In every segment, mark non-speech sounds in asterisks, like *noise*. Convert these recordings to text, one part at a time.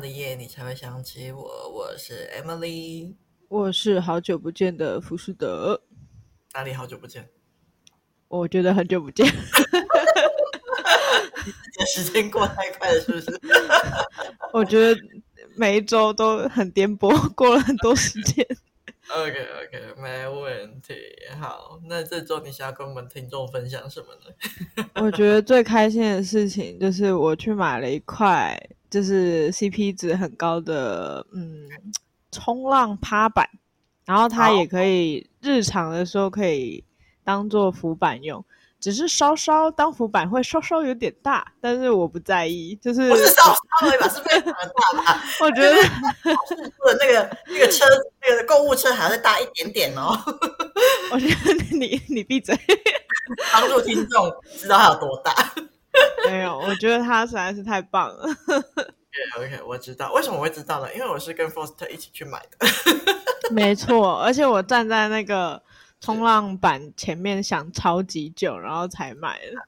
的夜，你才会想起我。我是 Emily，我是好久不见的浮士德。哪里好久不见？我觉得很久不见。*laughs* 时间过太快了，是不是？*laughs* 我觉得每一周都很颠簸，过了很多时间。OK OK，没问题。好，那这周你想要跟我们听众分享什么呢？我觉得最开心的事情就是我去买了一块，就是 CP 值很高的，嗯，冲浪趴板，然后它也可以日常的时候可以当做浮板用。只是稍稍当浮板会稍稍有点大，但是我不在意，就是不是稍稍而已吧，是非常的大吧？*laughs* 我觉得那个那个车那个购物车还要再大一点点哦。我觉得你你闭嘴，帮助听众知道它有多大。*laughs* 没有，我觉得他实在是太棒了。OK 我知道为什么我会知道呢？因为我是跟 Foster 一起去买的。*laughs* 没错，而且我站在那个。冲浪板前面想超级久，然后才买的。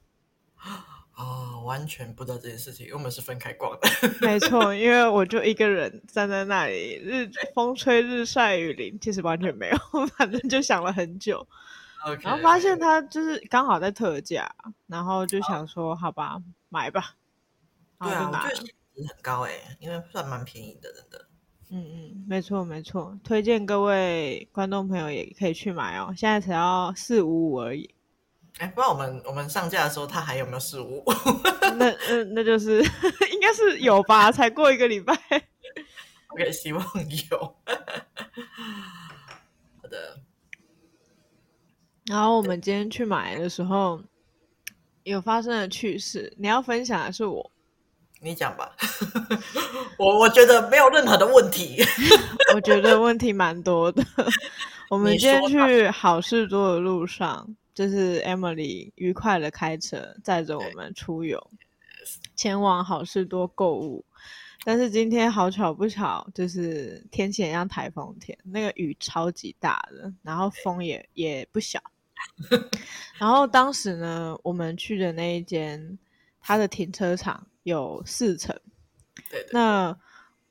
啊、哦，完全不知道这件事情，因为我们是分开逛的。*laughs* 没错，因为我就一个人站在那里，日风吹日晒雨淋，其实完全没有，反正就想了很久。Okay, 然后发现它就是刚好在特价，然后就想说，哦、好吧，买吧。对啊，我觉得很高哎，因为算蛮便宜的，真的。嗯嗯，没错没错，推荐各位观众朋友也可以去买哦，现在才要四五五而已。哎，不知道我们我们上架的时候，它还有没有四五五？*laughs* 那那那就是 *laughs* 应该是有吧，才过一个礼拜。OK，希望有。*laughs* 好的。然后我们今天去买的时候，有发生的趣事，你要分享的是我。你讲吧，我我觉得没有任何的问题。*laughs* 我觉得问题蛮多的。我们今天去好事多的路上，就是 Emily 愉快的开车载着我们出游，前往好事多购物。但是今天好巧不巧，就是天气很像台风天，那个雨超级大的，然后风也也不小。然后当时呢，我们去的那一间，它的停车场。有四层，对，对，那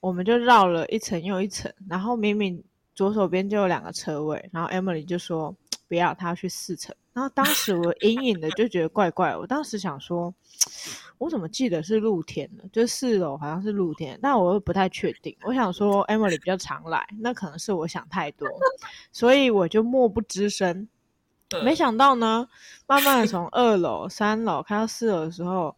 我们就绕了一层又一层，然后明明左手边就有两个车位，然后 Emily 就说不要，她要去四层。然后当时我 *laughs* 隐隐的就觉得怪怪，我当时想说，我怎么记得是露天的，就四楼好像是露天，但我又不太确定。我想说 Emily 比较常来，那可能是我想太多，所以我就默不吱声。没想到呢，慢慢的从二楼、*laughs* 三楼开到四楼的时候。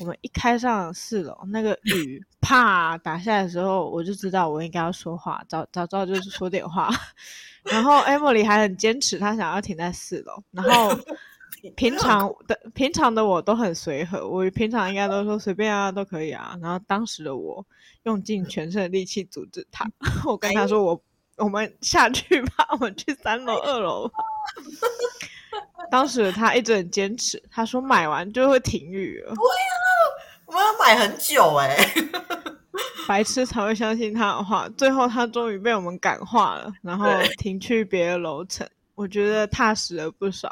我们一开上四楼，那个雨啪打下来的时候，我就知道我应该要说话，早早知道就是说点话。*laughs* 然后 Emily 还很坚持，她想要停在四楼。然后 *laughs* 平常的平常的我都很随和，我平常应该都说随便啊，都可以啊。然后当时的我用尽全身的力气阻止他，我跟他说我：“我我们下去吧，我们去三楼、二楼。” *laughs* 当时他一直很坚持，他说买完就会停雨了。我们要买很久哎、欸，*laughs* 白痴才会相信他的话。最后他终于被我们感化了，然后停去别的楼层。我觉得踏实了不少。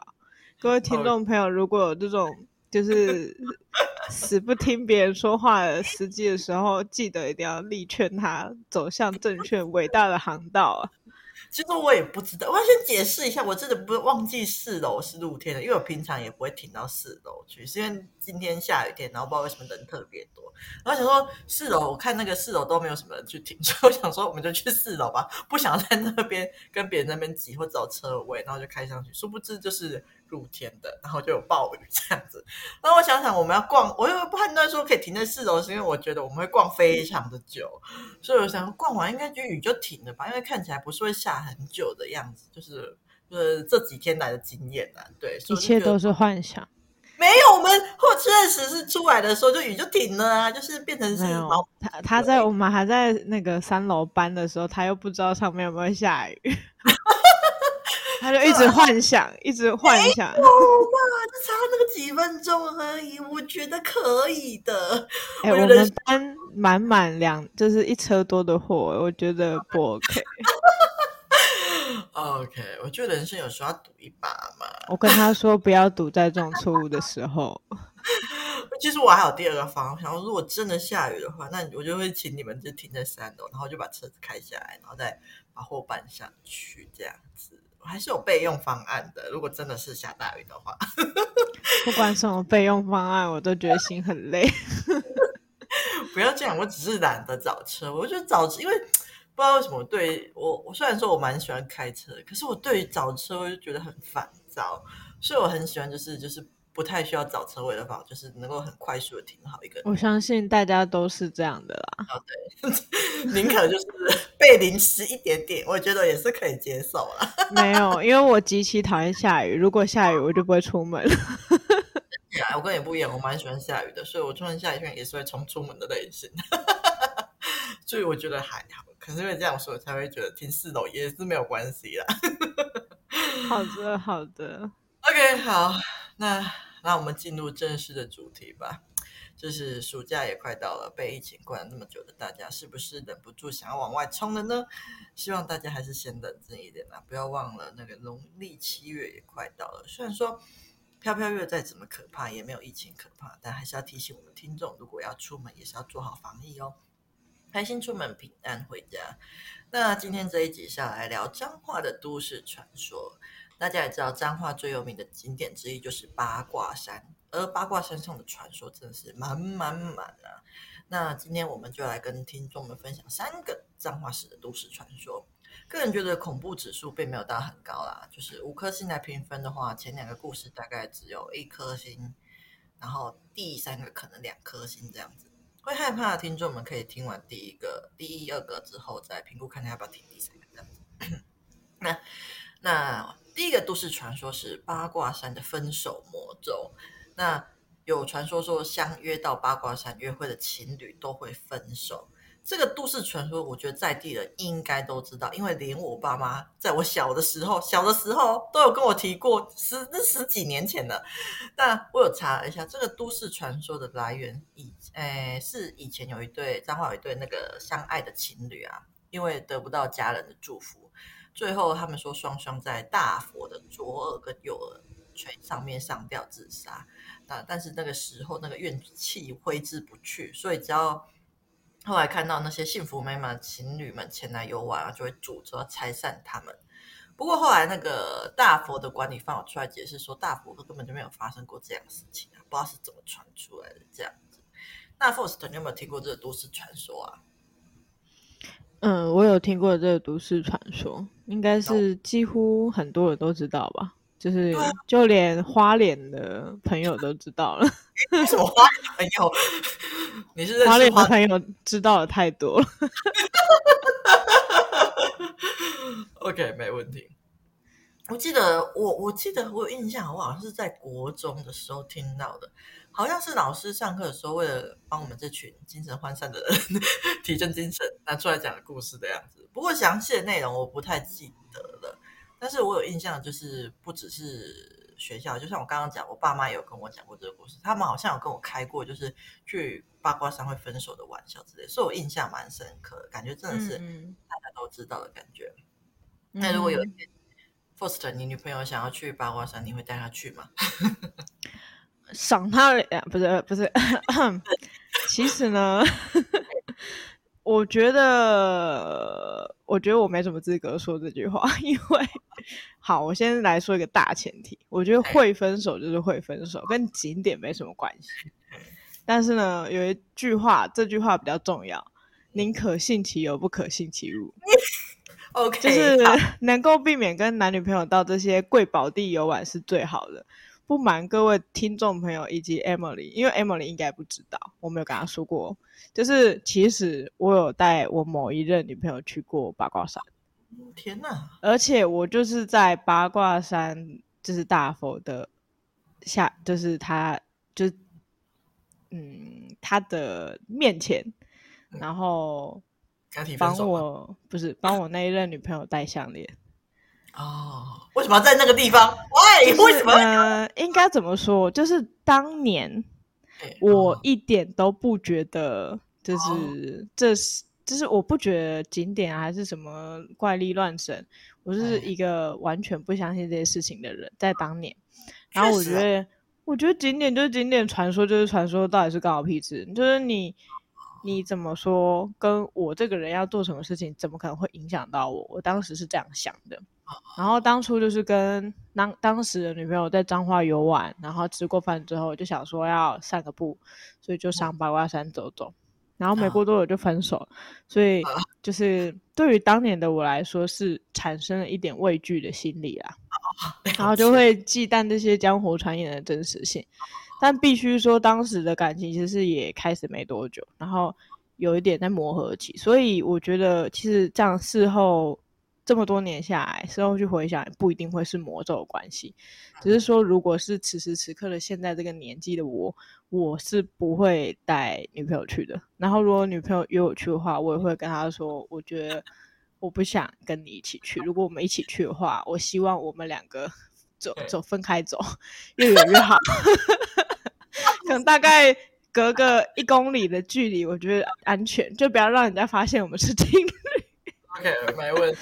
各位听众朋友，如果有这种就是 *laughs* 死不听别人说话的司机的时候，记得一定要力劝他走向正确伟大的航道啊！其实我也不知道，我要先解释一下，我真的不会忘记四楼是露天的，因为我平常也不会停到四楼去，是因为今天下雨天，然后不知道为什么人特别多，然后想说四楼，我看那个四楼都没有什么人去停，*laughs* 所以我想说我们就去四楼吧，不想在那边跟别人那边挤或找车位，然后就开上去，殊不知就是。露天的，然后就有暴雨这样子。那我想想，我们要逛，我又判断说可以停在四楼，是因为我觉得我们会逛非常的久，所以我想逛完应该就雨就停了吧，因为看起来不是会下很久的样子，就是就是这几天来的经验啊。对，一切都是幻想。没有，我们或确实是出来的时候就雨就停了啊，就是变成是毛。他他在我们还在那个三楼搬的时候，他又不知道上面有没有下雨。*laughs* 他就一直幻想，一直幻想。我吧，就差那个几分钟而已，我觉得可以的。哎、欸，我，我们搬满满两，就是一车多的货，我觉得不 *laughs* OK。OK，我觉得人生有时候要赌一把嘛。我跟他说不要赌在这种错误的时候。*laughs* 其实我还有第二个方向，如果真的下雨的话，那我就会请你们就停在三楼，然后就把车子开下来，然后再把货搬上去，这样子。我还是有备用方案的，如果真的是下大雨的话。*laughs* 不管什么备用方案，我都觉得心很累。*laughs* 不要这样，我只是懒得找车。我觉得找车，因为不知道为什么对我，我虽然说我蛮喜欢开车，可是我对于找车我就觉得很烦躁，所以我很喜欢就是就是。不太需要找车位的话，就是能够很快速的停好一个。我相信大家都是这样的啦。哦，对，*laughs* 宁可就是 *laughs* 被淋湿一点点，我觉得也是可以接受啦。*laughs* 没有，因为我极其讨厌下雨，如果下雨我就不会出门。我跟你不一样，我蛮喜欢下雨的，所以我突然下雨天也是会冲出门的类型。所以我觉得还好，可是因为这样说，我才会觉得停四楼也是没有关系啦。好的，好的。OK，好，那。那我们进入正式的主题吧。就是暑假也快到了，被疫情关了那么久的大家，是不是忍不住想要往外冲了呢？希望大家还是先冷静一点啦，不要忘了那个农历七月也快到了。虽然说飘飘月再怎么可怕，也没有疫情可怕，但还是要提醒我们听众，如果要出门，也是要做好防疫哦。开心出门，平安回家。那今天这一集是要来聊彰化的都市传说。大家也知道，彰化最有名的景点之一就是八卦山，而八卦山上的传说真的是满满满啊！那今天我们就来跟听众们分享三个彰化市的都市传说。个人觉得恐怖指数并没有到很高啦，就是五颗星来评分的话，前两个故事大概只有一颗星，然后第三个可能两颗星这样子。会害怕的听众们可以听完第一个、第一二个之后再评估，看看要不要听第三个这样子。那 *coughs* 那。第一个都市传说是八卦山的分手魔咒。那有传说说，相约到八卦山约会的情侣都会分手。这个都市传说，我觉得在地人应该都知道，因为连我爸妈在我小的时候，小的时候都有跟我提过，十那十几年前了。那我有查了一下，这个都市传说的来源，以诶是以前有一对彰化有一对那个相爱的情侣啊，因为得不到家人的祝福。最后，他们说双双在大佛的左耳跟右耳垂上面上吊自杀。那但是那个时候，那个怨气挥之不去，所以只要后来看到那些幸福美满的情侣们前来游玩啊，就会诅咒拆散他们。不过后来那个大佛的管理方有出来解释说，大佛根本就没有发生过这样的事情啊，不知道是怎么传出来的这样子。那 Faust 你有没有听过这个都市传说啊？嗯，我有听过这个都市传说，应该是几乎很多人都知道吧？就是就连花脸的朋友都知道了。*laughs* 为什么花脸的朋友？你是 *laughs* 花脸的朋友知道的太多了。*laughs* OK，没问题。我记得我我记得我有印象，我好像是在国中的时候听到的。好像是老师上课的时候，为了帮我们这群精神涣散的人 *laughs* 提振精神，拿出来讲的故事的样子。不过详细的内容我不太记得了，但是我有印象，就是不只是学校，就像我刚刚讲，我爸妈也有跟我讲过这个故事。他们好像有跟我开过，就是去八卦山会分手的玩笑之类，所以我印象蛮深刻的，感觉真的是大家都知道的感觉。嗯、那如果有一天 Faust 你女朋友想要去八卦山，你会带她去吗？*laughs* 赏他脸不是不是，*coughs* 其实呢，*laughs* 我觉得我觉得我没什么资格说这句话，*laughs* 因为好，我先来说一个大前提，我觉得会分手就是会分手，跟景点没什么关系。但是呢，有一句话，这句话比较重要，宁可信其有，不可信其无。OK，*laughs* 就是能够避免跟男女朋友到这些贵宝地游玩是最好的。不瞒各位听众朋友以及 Emily，因为 Emily 应该不知道，我没有跟她说过。就是其实我有带我某一任女朋友去过八卦山。天哪！而且我就是在八卦山，就是大佛的下，就是他，就嗯，他的面前，嗯、然后帮我不是帮我那一任女朋友戴项链。哦，为什么要在那个地方？喂，就是、为什么？呃，应该怎么说？就是当年我一点都不觉得，就是、哦、这是，就是我不觉得景点、啊、还是什么怪力乱神，我是一个完全不相信这些事情的人，在当年。然后我觉得我觉得景点就是景点，传说就是传说，到底是干我屁事？就是你你怎么说，跟我这个人要做什么事情，怎么可能会影响到我？我当时是这样想的。然后当初就是跟当当时的女朋友在彰化游玩，然后吃过饭之后就想说要散个步，所以就上八卦山走走。然后没过多久就分手，所以就是对于当年的我来说是产生了一点畏惧的心理啦，然后就会忌惮这些江湖传言的真实性。但必须说，当时的感情其实是也开始没多久，然后有一点在磨合期，所以我觉得其实这样事后。这么多年下来，事后去回想，不一定会是魔咒的关系。只是说，如果是此时此刻的现在这个年纪的我，我是不会带女朋友去的。然后，如果女朋友约我去的话，我也会跟她说，我觉得我不想跟你一起去。如果我们一起去的话，我希望我们两个 *laughs* 走走分开走，*laughs* 越远越好。*laughs* 可能大概隔个一公里的距离，我觉得安全，就不要让人家发现我们是情侣。OK，没问题。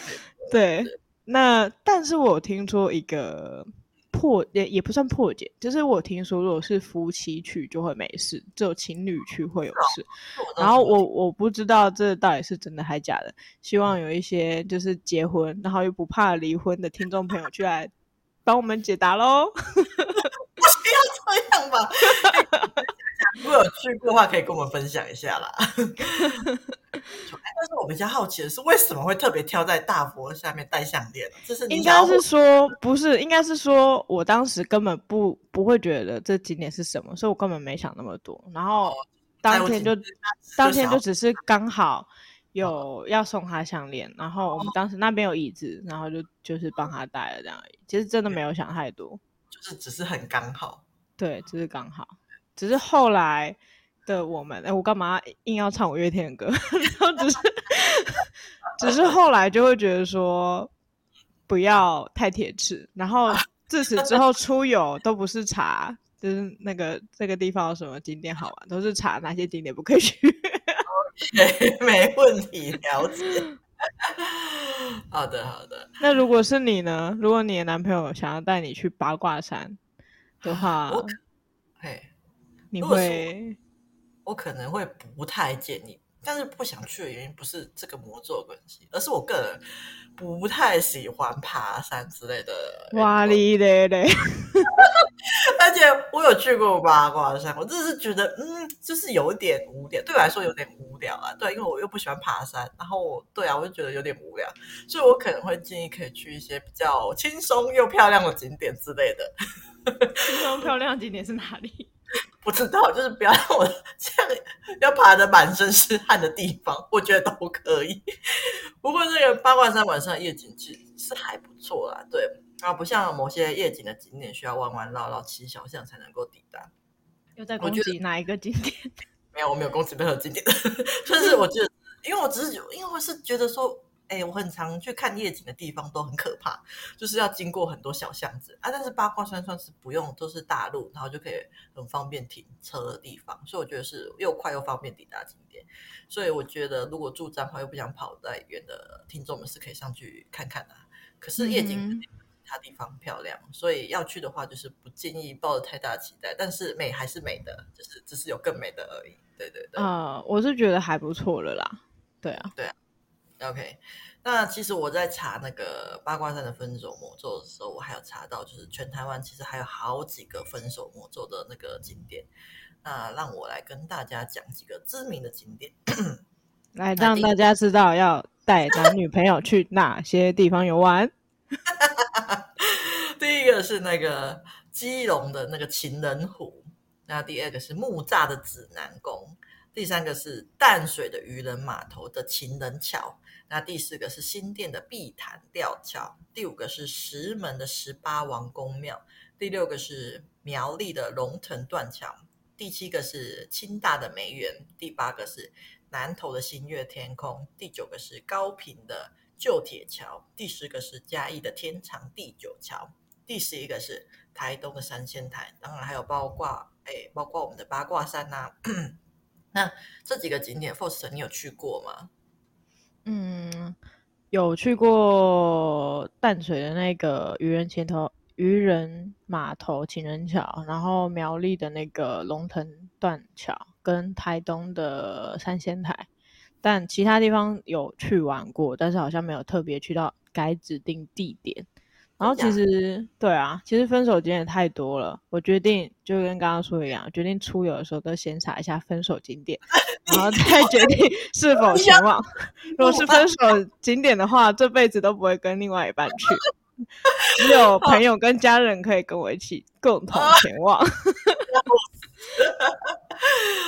对，那但是我听说一个破也也不算破解，就是我听说如果是夫妻去就会没事，只有情侣去会有事。然后我我不知道这到底是真的还假的，希望有一些就是结婚然后又不怕离婚的听众朋友去来帮我们解答喽。*laughs* 不需要这样吧？*laughs* 如果有去过的话，可以跟我们分享一下啦。*laughs* 但是我比较好奇的是，为什么会特别挑在大佛下面戴项链？这是应该是说不是，应该是说我当时根本不不会觉得这景点是什么，所以我根本没想那么多。然后当天就，就当天就只是刚好有要送他项链，然后我们当时那边有椅子，然后就就是帮他戴了这样而已。其实真的没有想太多，就是只是很刚好。对，只是刚好，只是后来。的我们，哎，我干嘛硬要唱五月天的歌？*laughs* 然后只是，*laughs* 只是后来就会觉得说，不要太铁齿。然后自此之后出游都不是查，就是那个这个地方有什么景点好玩，都是查哪些景点不可以去。OK，*laughs* 没问题，了解。好的，好的。那如果是你呢？如果你的男朋友想要带你去八卦山的话，嘿，你会？我可能会不太建议，但是不想去的原因不是这个魔咒的关系，而是我个人不太喜欢爬山之类的。哇哩嘞嘞！*laughs* 而且我有去过八卦山，我真的是觉得，嗯，就是有点无聊，对我来说有点无聊啊。对，因为我又不喜欢爬山，然后对啊，我就觉得有点无聊，所以我可能会建议可以去一些比较轻松又漂亮的景点之类的。*laughs* 轻松漂亮的景点是哪里？不知道，就是不要让我 *laughs* 这样要爬的满身是汗的地方，我觉得都可以。不过这个八卦山晚上夜景其实是还不错啦，对，然后不像某些夜景的景点需要弯弯绕绕骑小巷才能够抵达。又在攻击哪一个景点？*laughs* 没有，我没有攻击任何景点，*laughs* 就是我觉得，因为我只是因为我是觉得说。哎、欸，我很常去看夜景的地方都很可怕，就是要经过很多小巷子啊。但是八卦山算是不用，都是大路，然后就可以很方便停车的地方，所以我觉得是又快又方便抵达景点。所以我觉得，如果住彰化又不想跑太远的听众们是可以上去看看的、啊。可是夜景其他地方漂亮，嗯、所以要去的话，就是不建议抱着太大的期待。但是美还是美的，就是只是有更美的而已。对对对，啊、呃，我是觉得还不错了啦。对啊，对啊。OK，那其实我在查那个八卦山的分手魔咒的时候，我还有查到，就是全台湾其实还有好几个分手魔咒的那个景点。那让我来跟大家讲几个知名的景点，来让大家知道要带男女朋友去哪些地方游玩。*laughs* 第一个是那个基隆的那个情人湖，那第二个是木栅的指南宫，第三个是淡水的渔人码头的情人桥。那第四个是新店的碧潭吊桥，第五个是石门的十八王公庙，第六个是苗栗的龙腾断桥，第七个是清大的梅园，第八个是南投的新月天空，第九个是高屏的旧铁桥，第十个是嘉义的天长地久桥，第十一个是台东的三仙台，当然还有包括哎，包括我们的八卦山呐、*coughs* 那这几个景点，Faust 你有去过吗？嗯，有去过淡水的那个渔人前头，渔人码头情人桥，然后苗栗的那个龙腾断桥，跟台东的三仙台，但其他地方有去玩过，但是好像没有特别去到该指定地点。然后其实对啊，其实分手景点太多了，我决定就跟刚刚说的一样，决定出游的时候都先查一下分手景点，*laughs* 然后再决定是否前往。*laughs* 如果是分手景点的话，这辈子都不会跟另外一半去，*laughs* 只有朋友跟家人可以跟我一起共同前往。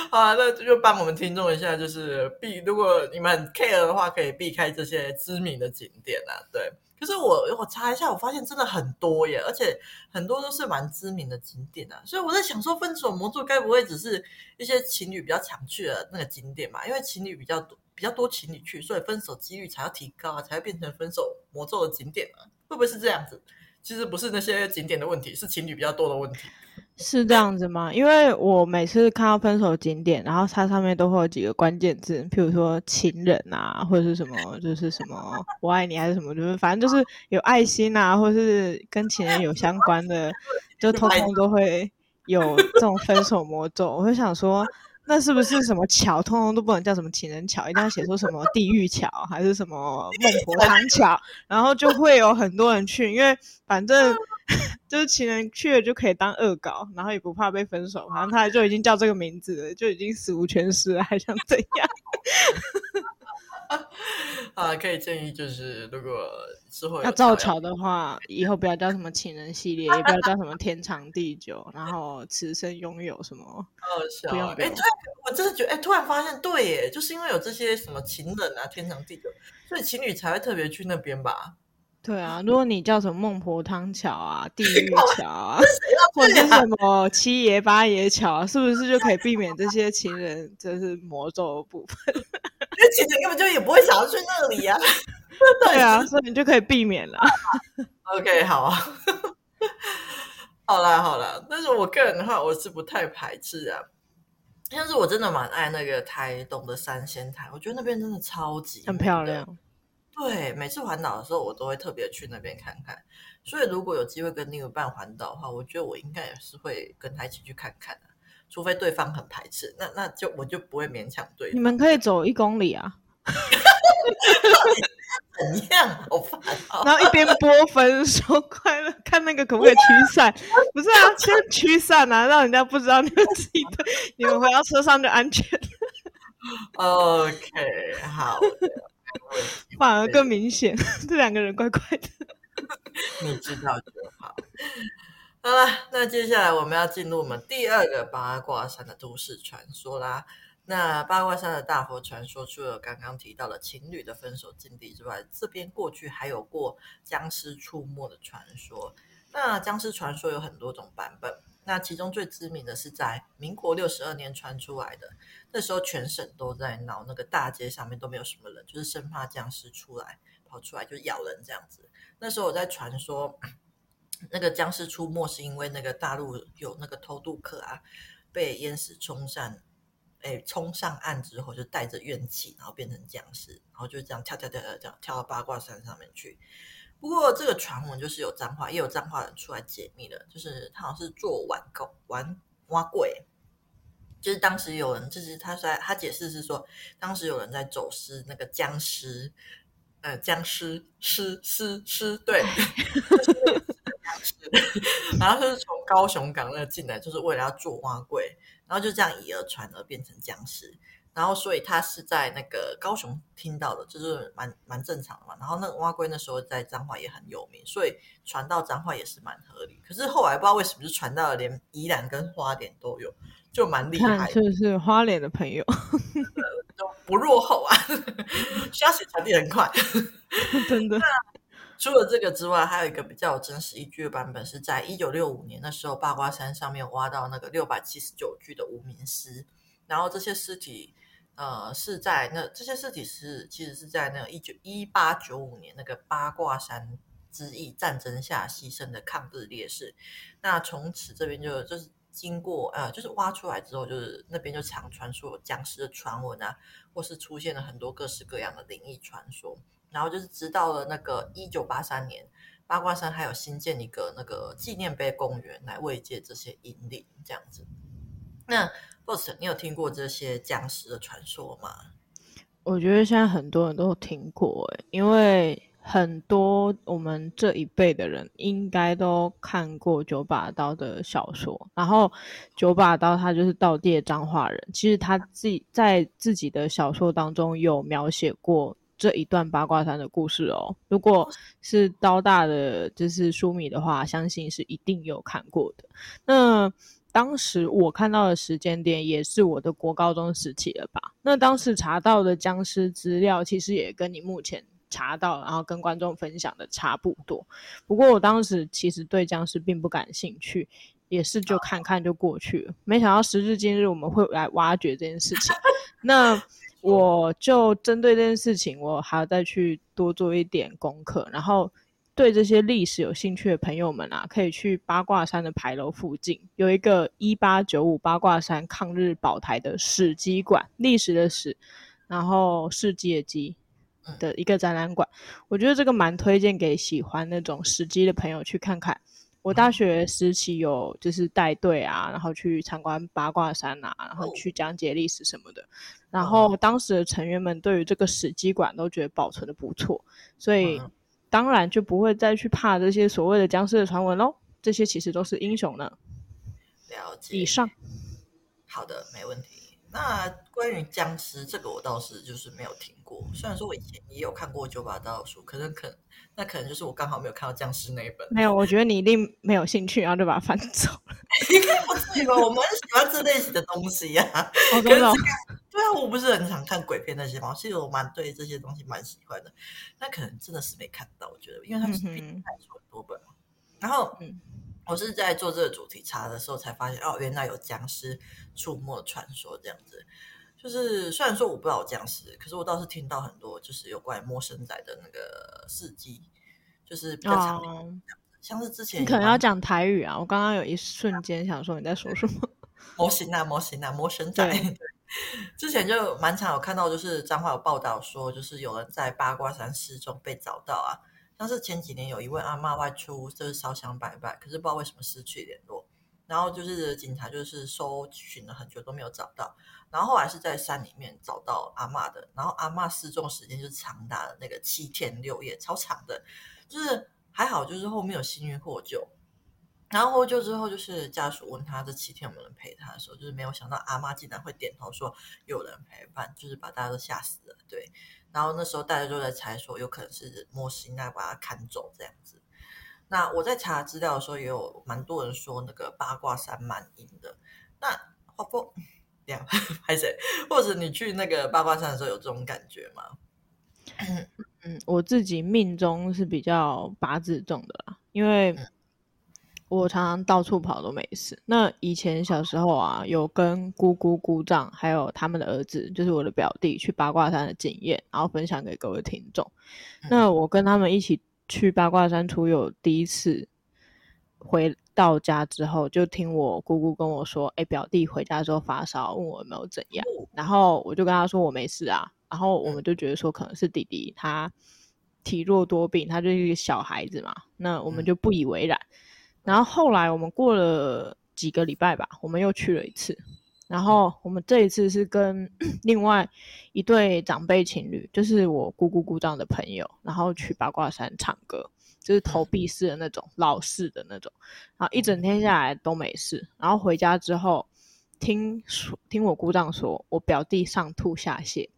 好啊，那就帮我们听众一下，就是避，如果你们很 care 的话，可以避开这些知名的景点啊，对。可是我我查一下，我发现真的很多耶，而且很多都是蛮知名的景点啊。所以我在想说，分手魔咒该不会只是一些情侣比较常去的那个景点嘛？因为情侣比较多，比较多情侣去，所以分手几率才要提高啊，才会变成分手魔咒的景点啊？会不会是这样子？其实不是那些景点的问题，是情侣比较多的问题。是这样子吗？因为我每次看到分手景点，然后它上面都会有几个关键字，譬如说情人啊，或者是什么，就是什么我爱你还是什么，就是反正就是有爱心啊，或者是跟情人有相关的，就通通都会有这种分手魔咒。我就想说，那是不是什么桥，通通都不能叫什么情人桥，一定要写出什么地狱桥，还是什么孟婆汤桥，然后就会有很多人去，因为反正。*laughs* 就是情人去了就可以当恶搞，然后也不怕被分手，反正他就已经叫这个名字了，就已经死无全尸了，还想怎样？*laughs* 啊，可以建议就是，如果之后要造桥的话，以后不要叫什么情人系列，也不要叫什么天长地久，然后此生拥有什么？好笑。哎，对，我真的觉得，哎，突然发现，对耶，就是因为有这些什么情人啊，天长地久，所以情侣才会特别去那边吧。对啊，如果你叫什么孟婆汤桥啊、地 *laughs* 狱桥啊，或者是什么七爷八爷桥啊，是不是就可以避免这些情人就是魔咒的部分？因为情人根本就也不会想要去那里啊。对啊，所以你就可以避免了。*laughs* OK，好啊。*laughs* 好啦好啦，但是我个人的话，我是不太排斥啊。但是我真的蛮爱那个台东的三仙台，我觉得那边真的超级很漂亮。对，每次环岛的时候，我都会特别去那边看看。所以，如果有机会跟另一半环岛的话，我觉得我应该也是会跟他一起去看看的。除非对方很排斥，那那就我就不会勉强对。你们可以走一公里啊？怎样？好烦哦！然后一边播分 *laughs* 说快乐，看那个可不可以驱散？不是啊，先驱散啊，让人家不知道你们自己的，你们回到车上就安全。OK，好。*laughs* 反而更明显，*laughs* 这两个人怪怪的。*laughs* 你知道就好。好了，那接下来我们要进入我们第二个八卦山的都市传说啦。那八卦山的大佛传说，除了刚刚提到的情侣的分手禁地之外，这边过去还有过僵尸出没的传说。那僵尸传说有很多种版本。那其中最知名的是在民国六十二年传出来的，那时候全省都在闹，那个大街上面都没有什么人，就是生怕僵尸出来跑出来就咬人这样子。那时候我在传说，那个僵尸出没是因为那个大陆有那个偷渡客啊，被淹死冲上，哎，冲上岸之后就带着怨气，然后变成僵尸，然后就这样跳跳跳跳跳跳到八卦山上面去。不过这个传闻就是有脏话，也有脏话人出来解密了，就是他好像是做玩狗玩挖柜，就是当时有人，就是他在他解释是说，当时有人在走私那个僵尸，呃，僵尸尸尸尸，对，然后就是从高雄港那进来，就是为了要做挖柜，然后就这样以讹传讹变成僵尸。然后，所以他是在那个高雄听到的，就是蛮蛮正常的嘛。然后那个蛙龟那时候在彰化也很有名，所以传到彰化也是蛮合理。可是后来不知道为什么就传到了连宜兰跟花莲都有，就蛮厉害 *laughs* 的。就是花莲的朋友 *laughs* 都不落后啊，消息传递很快，*laughs* 真的。除了这个之外，还有一个比较有真实依据的版本，是在一九六五年那时候，八卦山上面挖到那个六百七十九具的无名尸，然后这些尸体。呃，是在那这些尸体是其实是在那个一九一八九五年那个八卦山之役战争下牺牲的抗日烈士。那从此这边就就是经过呃，就是挖出来之后，就是那边就常传说有僵尸的传闻啊，或是出现了很多各式各样的灵异传说。然后就是直到了那个一九八三年，八卦山还有新建一个那个纪念碑公园来慰藉这些英灵，这样子。那 Boss，你有听过这些僵尸的传说吗？我觉得现在很多人都听过，哎，因为。很多我们这一辈的人应该都看过九把刀的小说，然后九把刀他就是道地的彰化人，其实他自己在自己的小说当中有描写过这一段八卦山的故事哦。如果是刀大的就是书迷的话，相信是一定有看过的。那当时我看到的时间点也是我的国高中时期了吧？那当时查到的僵尸资料其实也跟你目前。查到，然后跟观众分享的差不多。不过我当时其实对僵尸并不感兴趣，也是就看看就过去了。没想到时至今日我们会来挖掘这件事情。*laughs* 那我就针对这件事情，我还要再去多做一点功课。然后对这些历史有兴趣的朋友们啊，可以去八卦山的牌楼附近有一个一八九五八卦山抗日保台的史迹馆，历史的史，然后世纪的纪。的一个展览馆，我觉得这个蛮推荐给喜欢那种史迹的朋友去看看。我大学时期有就是带队啊，然后去参观八卦山啊，然后去讲解历史什么的。然后当时的成员们对于这个史迹馆都觉得保存的不错，所以当然就不会再去怕这些所谓的僵尸的传闻喽。这些其实都是英雄呢。了解。以上。好的，没问题。那关于僵尸这个，我倒是就是没有听过。虽然说我以前也有看过九把刀的书，可是可能那可能就是我刚好没有看到僵尸那一本。没有，我觉得你一定没有兴趣，然后就把它翻走了。应该不是吧？我蛮喜欢这类型的东西呀、啊。哦，真的。对啊，我不是很常看鬼片那些嘛，其实我蛮对这些东西蛮喜欢的。那可能真的是没看到，我觉得，因为他们是拍出很多本嘛。然后，嗯。我是在做这个主题查的时候才发现，哦，原来有僵尸出没传说这样子。就是虽然说我不知道有僵尸，可是我倒是听到很多就是有关于陌生仔的那个事迹，就是比较常见、哦、像是之前你可能要讲台语啊，我刚刚有一瞬间想说你在说什么？模型啊，模型啊，魔神仔。之前就蛮常有看到，就是彰化有报道说，就是有人在八卦山失踪被找到啊。像是前几年有一位阿嬷外出，就是烧香拜拜，可是不知道为什么失去联络，然后就是警察就是搜寻了很久都没有找到，然后后来是在山里面找到阿嬷的，然后阿嬷失踪时间就是长达的那个七天六夜，超长的，就是还好就是后面有幸运获救，然后获救之后就是家属问他这七天有没有人陪他的时候，就是没有想到阿妈竟然会点头说有人陪伴，就是把大家都吓死了，对。然后那时候大家都在猜说，有可能是莫西娜把他砍走这样子。那我在查资料的时候，也有蛮多人说那个八卦山蛮阴的。那花不这样还是或者你去那个八卦山的时候有这种感觉吗？嗯，我自己命中是比较八字重的啦，因为。嗯我常常到处跑都没事。那以前小时候啊，有跟姑姑、姑丈还有他们的儿子，就是我的表弟，去八卦山的经验，然后分享给各位听众。那我跟他们一起去八卦山出游，第一次回到家之后，就听我姑姑跟我说：“哎，表弟回家之后发烧，问我有没有怎样。”然后我就跟他说：“我没事啊。”然后我们就觉得说，可能是弟弟他体弱多病，他就是一个小孩子嘛。那我们就不以为然。然后后来我们过了几个礼拜吧，我们又去了一次。然后我们这一次是跟 *clears throat* 另外一对长辈情侣，就是我姑姑姑丈的朋友，然后去八卦山唱歌，就是投币式的那种老式的那种。然后一整天下来都没事。然后回家之后，听说听我姑丈说，我表弟上吐下泻。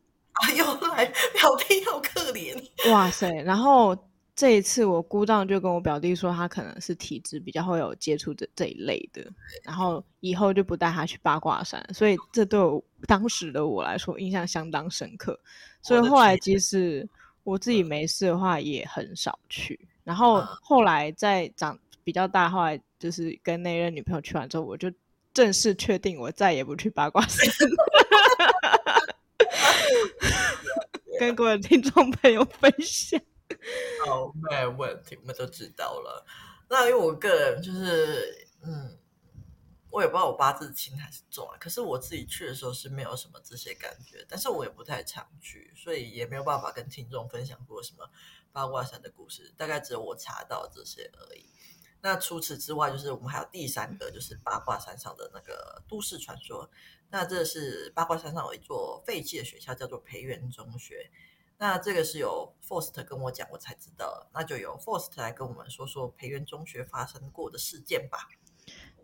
哎 *laughs* 呦，来表弟好可怜。哇塞！然后。这一次，我姑丈就跟我表弟说，他可能是体质比较会有接触这这一类的，然后以后就不带他去八卦山，所以这对我当时的我来说印象相当深刻。所以后来即使我自己没事的话，也很少去。然后后来在长比较大，后来就是跟那任女朋友去完之后，我就正式确定我再也不去八卦山，*laughs* 跟各位听众朋友分享。*laughs* 好，没问题，我们都知道了。那因为我个人就是，嗯，我也不知道我八字轻还是重啊。可是我自己去的时候是没有什么这些感觉，但是我也不太常去，所以也没有办法跟听众分享过什么八卦山的故事，大概只有我查到这些而已。那除此之外，就是我们还有第三个，就是八卦山上的那个都市传说。那这是八卦山上有一座废弃的学校，叫做培元中学。那这个是由 Forst 跟我讲，我才知道。那就由 Forst 来跟我们说说培元中学发生过的事件吧。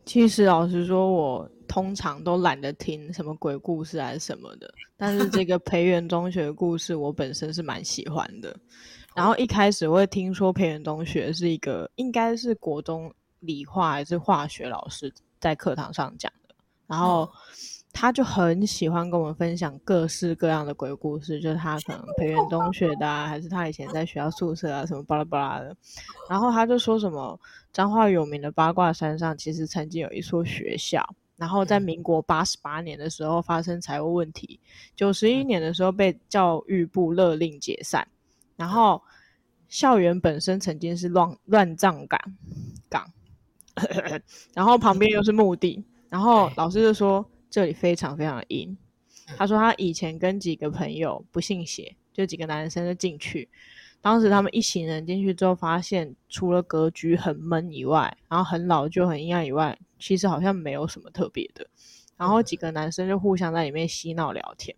其实老实说，我通常都懒得听什么鬼故事还是什么的。但是这个培元中学的故事，我本身是蛮喜欢的。然后一开始我会听说培元中学是一个，应该是国中理化还是化学老师在课堂上讲的。然后。嗯他就很喜欢跟我们分享各式各样的鬼故事，就是他可能 *laughs* 培元中学的啊，还是他以前在学校宿舍啊，什么巴拉巴拉的。然后他就说什么彰化有名的八卦山上，其实曾经有一所学校，然后在民国八十八年的时候发生财务问题，九十一年的时候被教育部勒令解散，然后校园本身曾经是乱乱葬岗岗，*laughs* 然后旁边又是墓地，然后老师就说。这里非常非常的阴。他说他以前跟几个朋友不信邪，就几个男生就进去。当时他们一行人进去之后，发现除了格局很闷以外，然后很老旧、很阴暗以外，其实好像没有什么特别的。然后几个男生就互相在里面嬉闹聊天。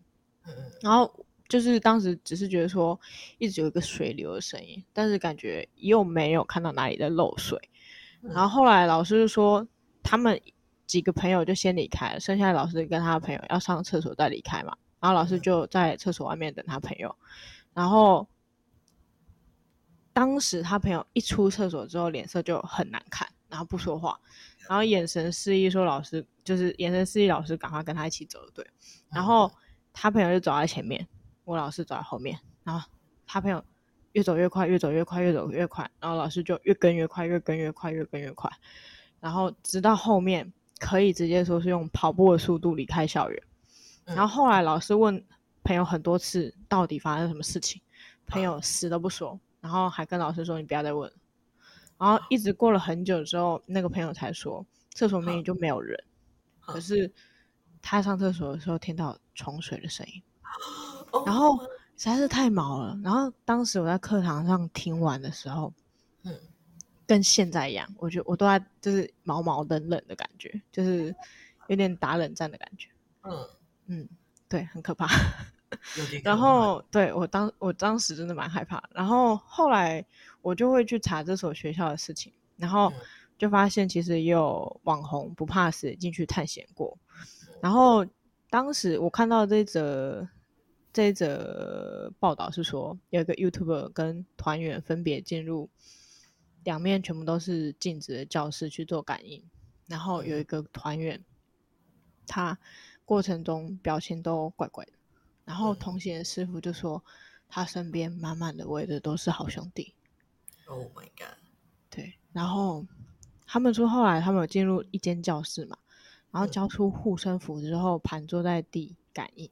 然后就是当时只是觉得说，一直有一个水流的声音，但是感觉又没有看到哪里在漏水。然后后来老师就说他们。几个朋友就先离开了，剩下的老师跟他的朋友要上厕所再离开嘛。然后老师就在厕所外面等他朋友。然后当时他朋友一出厕所之后，脸色就很难看，然后不说话，然后眼神示意说老师就是眼神示意老师赶快跟他一起走，对。然后他朋友就走在前面，我老师走在后面。然后他朋友越走越快，越走越快，越走越快。然后老师就越跟越快，越跟越快，越跟越快。然后直到后面。可以直接说是用跑步的速度离开校园，然后后来老师问朋友很多次到底发生什么事情，朋友死都不说，然后还跟老师说你不要再问，然后一直过了很久之后，那个朋友才说厕所里面就没有人，可是他上厕所的时候听到冲水的声音，然后实在是太毛了，然后当时我在课堂上听完的时候，嗯。跟现在一样，我觉得我都在就是毛毛冷冷的感觉，就是有点打冷战的感觉。嗯嗯，对，很可怕。然后对我当我当时真的蛮害怕。然后后来我就会去查这所学校的事情，然后就发现其实也有网红不怕死进去探险过。然后当时我看到这则这则报道是说，有一个 YouTuber 跟团员分别进入。两面全部都是镜子的教室去做感应，然后有一个团员，他过程中表情都怪怪的，然后同行的师傅就说他身边满满的围的都是好兄弟。Oh my god！对，然后他们说后来他们有进入一间教室嘛，然后交出护身符之后盘坐在地感应，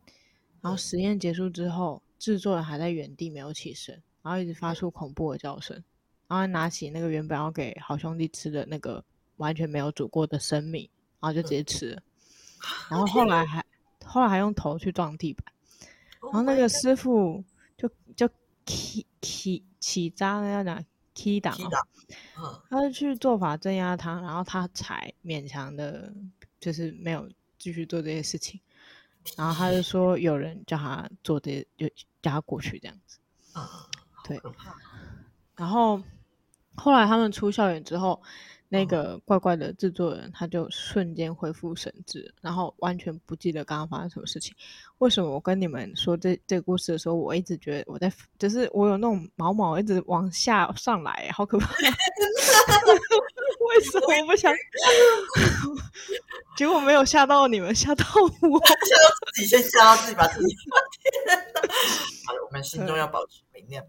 然后实验结束之后，制作人还在原地没有起身，然后一直发出恐怖的叫声。然后拿起那个原本要给好兄弟吃的那个完全没有煮过的生米，然后就直接吃了。然后后来还后来还用头去撞地板。*laughs* 然后那个师傅就就起起起扎要讲起档，他就去做法镇压他，然后他才勉强的，就是没有继续做这些事情。然后他就说有人叫他做这些，就叫他过去这样子。对，然后。后来他们出校园之后，那个怪怪的制作人他就瞬间恢复神智，然后完全不记得刚刚发生什么事情。为什么我跟你们说这这个故事的时候，我一直觉得我在，就是我有那种毛毛一直往下上来，好可怕！*laughs* *laughs* 为什么我不想？*laughs* 结果没有吓到你们，吓到我，吓到自己，先吓到自己，把自己。好了，我们心中要保持明亮。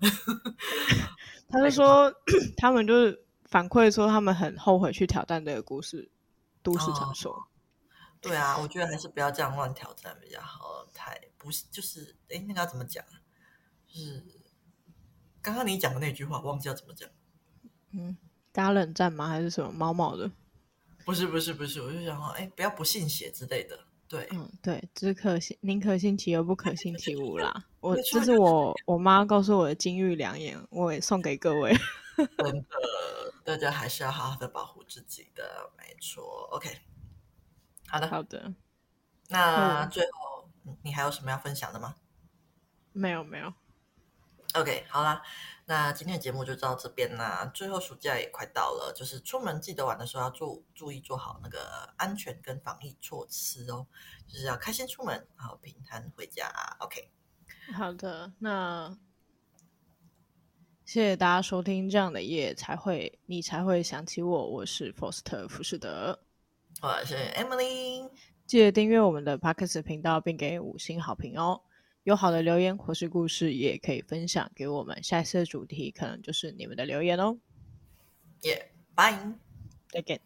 他就说，*clears throat* 他们就是反馈说，他们很后悔去挑战这个故事都市传说。哦。对啊，我觉得还是不要这样乱挑战比较好。太不是，就是哎，那个要怎么讲？就是刚刚你讲的那句话，忘记要怎么讲。嗯，打冷战吗？还是什么猫猫的？不是，不是，不是，我就想说，哎，不要不信邪之类的。对，嗯，对，只可信宁可信其有，不可信其无啦。*laughs* 我这是我我妈告诉我的金玉良言，我也送给各位。真的，*laughs* 大家还是要好好的保护自己的，没错。OK，好的，好的。那最后，嗯，你还有什么要分享的吗？没有，没有。OK，好啦，那今天的节目就到这边啦。最后暑假也快到了，就是出门记得玩的时候要注注意做好那个安全跟防疫措施哦，就是要开心出门，然后平安回家。OK，好的，那谢谢大家收听这样的夜才会你才会想起我，我是 Foster 福士德，我是 Emily，记得订阅我们的 Podcast 频道并给五星好评哦。有好的留言或是故事，也可以分享给我们。下一次的主题可能就是你们的留言哦。耶，拜，再见。